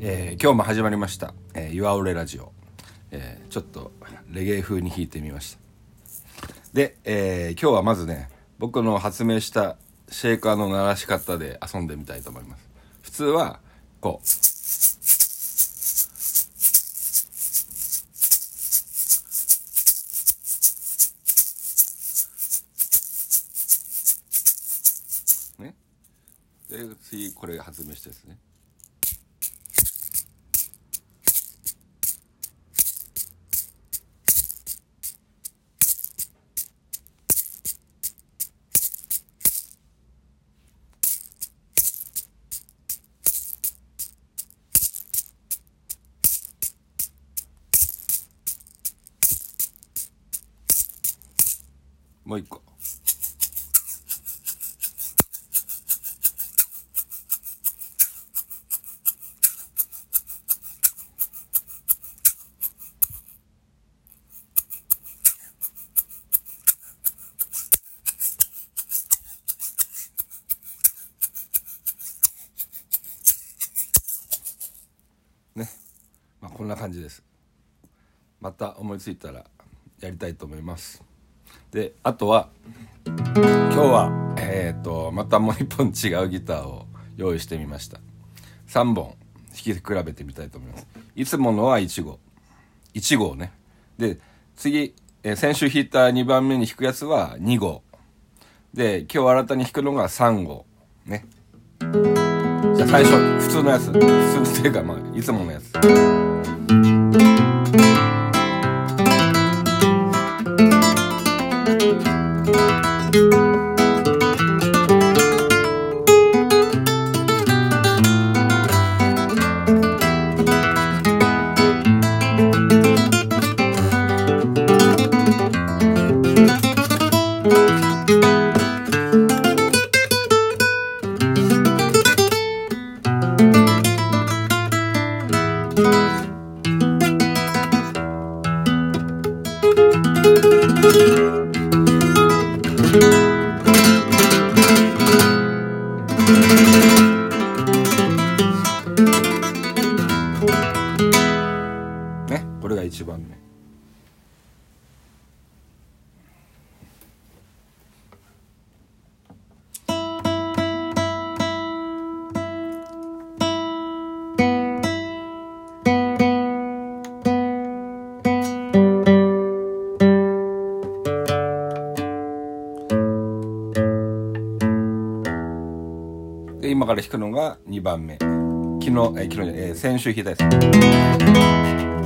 え今日も始まりました「えー、岩オレラジオ」えーちょっとレゲエ風に弾いてみました。で、えー今日はまずね僕の発明したシェーカーの鳴らし方で遊んでみたいと思います。普通はこう。で次これ発明したやつね。もう一個。まあこんな感じです。また思いついたらやりたいと思います。であとは今日はえっ、とまたもう一本違うギターを用意してみました。3本弾き比べてみたいと思います。いつものは1号。1号ね。で次、えー先週弾いた2番目に弾くやつは2号。で今日新たに弾くのが3号。ね。じゃあ最初普通のやつ。普通っていうかまあいつものやつ。ねから弾くのが2番目。昨日、えー昨日じゃえー先週弾いたやつ。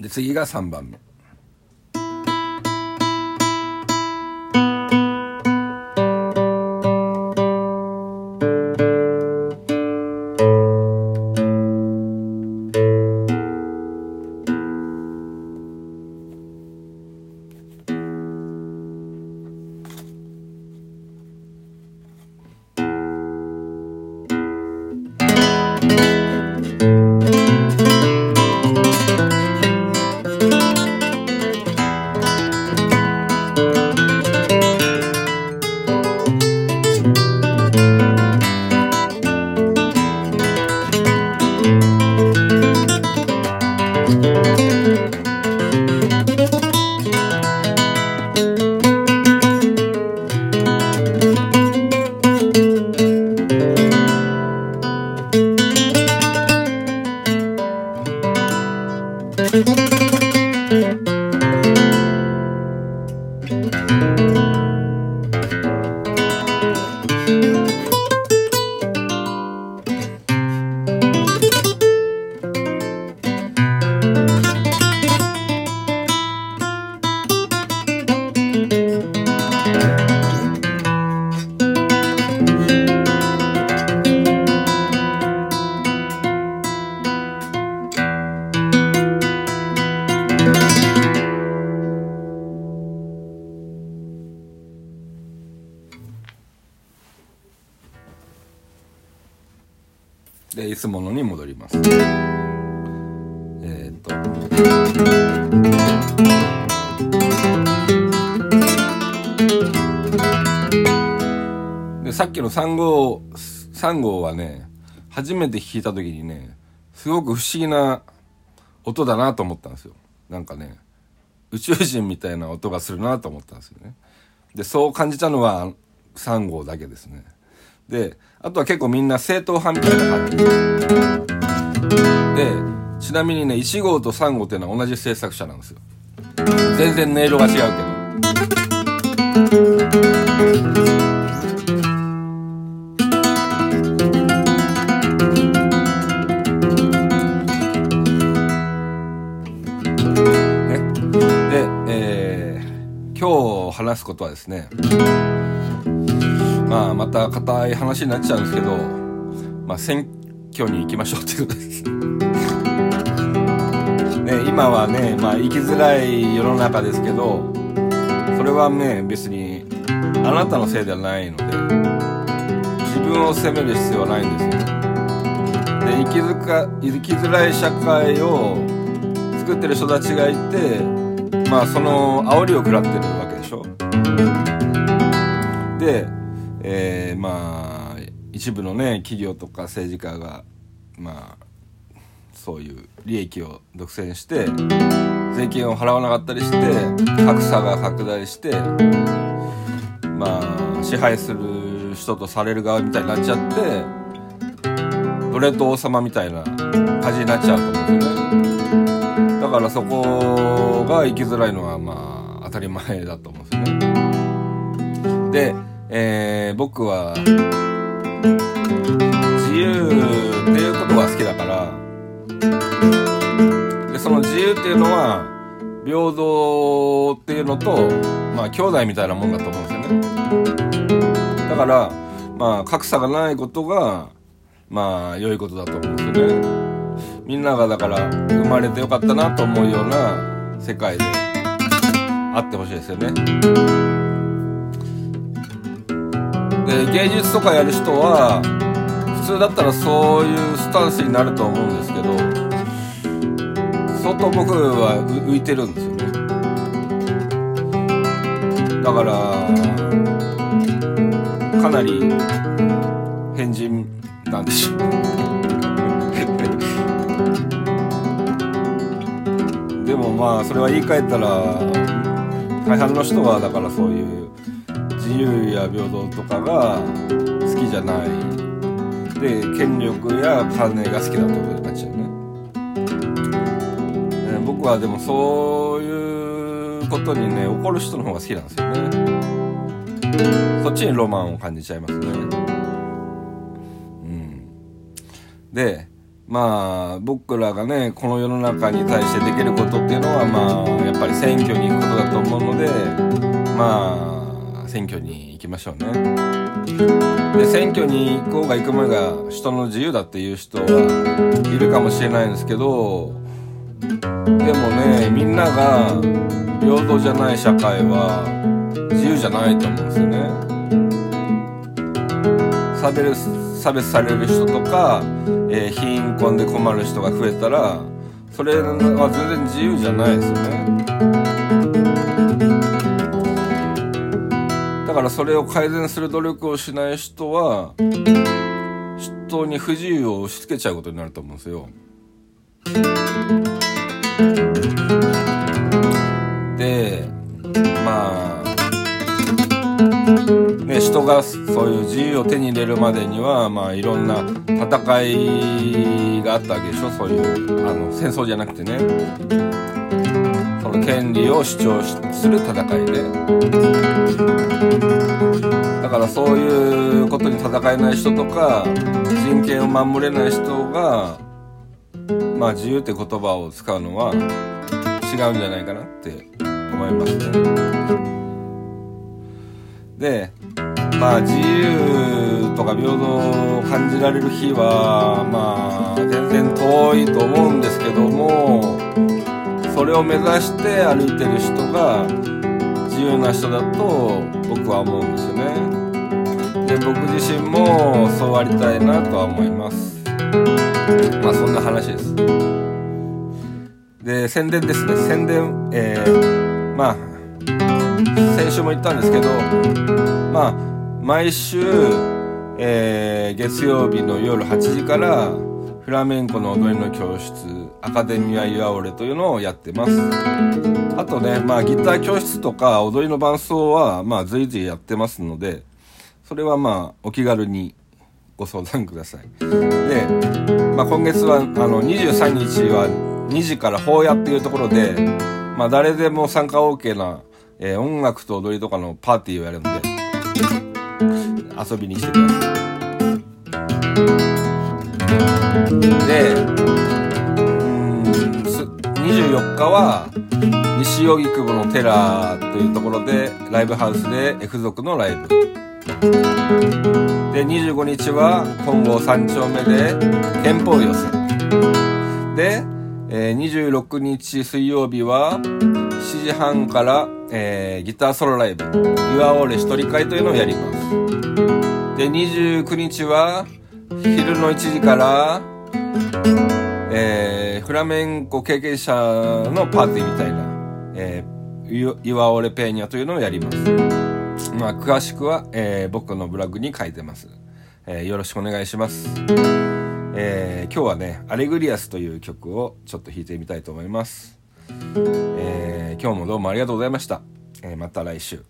で次が3番目。いつものに戻ります。えー、っと。でさっきの3号3号はね初めて弾いた時にねすごく不思議な音だなと思ったんですよ。なんかね宇宙人みたいな音がするなと思ったんですよね。でそう感じたのは3号だけですね。であとは結構みんな正統派みたいな感じでちなみにね1号と3号っていうのは同じ制作者なんですよ。全然音色が違うけど。ね。で、えー今日話すことはですねまあまた硬い話になっちゃうんですけど、まあ、選挙に行きましょうっていうことです。ね、今はね、まあ、生きづらい世の中ですけどそれはね別にあなたのせいではないので自分を責める必要はないんですよ。で生きづか生きづらい社会を作ってる人たちがいてまあその煽りを食らってるわけでしょ。でえーまあ一部のね企業とか政治家がまあそういう利益を独占して税金を払わなかったりして格差が拡大してまあ支配する人とされる側みたいになっちゃって奴隷と王様みたいな感じになっちゃうと思うんですよね。だからそこが生きづらいのはまあ当たり前だと思うんですよね。でえー僕は自由っていうことが好きだからでその自由っていうのは平等っていうのとまあ兄弟みたいなもんだと思うんですよね。だからまあ格差がないことがまあ良いことだと思うんですよね。みんながだから生まれてよかったなと思うような世界であってほしいですよね。で芸術とかやる人は普通だったらそういうスタンスになると思うんですけど相当僕は浮いてるんですよね。だからかなり変人なんでしょう。でもまあそれは言い換えたら大半の人はだからそういう自由や平等とかが好きじゃない。で権力や金が好きだという感じだよね。ね僕はでもそういうことにね怒る人の方が好きなんですよね。そっちにロマンを感じちゃいますね。うん。でまあ僕らがねこの世の中に対してできることっていうのはまあやっぱり選挙に行くことだと思うのでまあ選挙に行きましょうね。で選挙に行こうが行く前が人の自由だっていう人はいるかもしれないんですけどでもねみんなが平等じゃない社会は自由じゃないと思うんですよね。差別差別される人とか、えー貧困で困る人が増えたらそれは全然自由じゃないですよね。からそれを改善する努力をしない人は人に不自由を押し付けちゃうことになると思うんですよ。でまあね人がそういう自由を手に入れるまでにはまあいろんな戦いがあったわけでしょ。そういうあの戦争じゃなくてね。その権利を主張する戦いでだからそういうことに戦えない人とか人権を守れない人がまあ自由って言葉を使うのは違うんじゃないかなって思いますね。でまあ自由とか平等を感じられる日はまあ全然遠いと思うんですけどもそれを目指して歩いてる人が自由な人だと僕は思うんですよね。で僕自身もそうありたいなとは思います。まあそんな話です。で宣伝ですね。宣伝えー、まあ先週も言ったんですけどまあ毎週、えー、月曜日の夜8時からフラメンコの踊りの教室アカデミア・ユアオレというのをやってますあとねまあギター教室とか踊りの伴奏はまあ随時やってますのでそれはまあお気軽にご相談くださいで、まあ、今月はあの23日は2時から法屋っていうところでまあ誰でも参加 OK なえー、音楽と踊りとかのパーティーをやるんで、遊びに来てください。で、うん24日は、西荻窪のテラーというところで、ライブハウスで F 族のライブ。で、25日は、本郷三丁目で、憲法寄せ。で、えー、26日水曜日は、7時半から、えー、ギターソロライブ、岩尾レ一人会というのをやります。で、29日は、昼の1時から、えー、フラメンコ経験者のパーティーみたいな、えー、岩尾レペーニャというのをやります。まあ、詳しくは、えー、僕のブログに書いてます。えー、よろしくお願いします。えー、今日はね、アレグリアスという曲をちょっと弾いてみたいと思います。えー、今日もどうもありがとうございました。えー、また来週。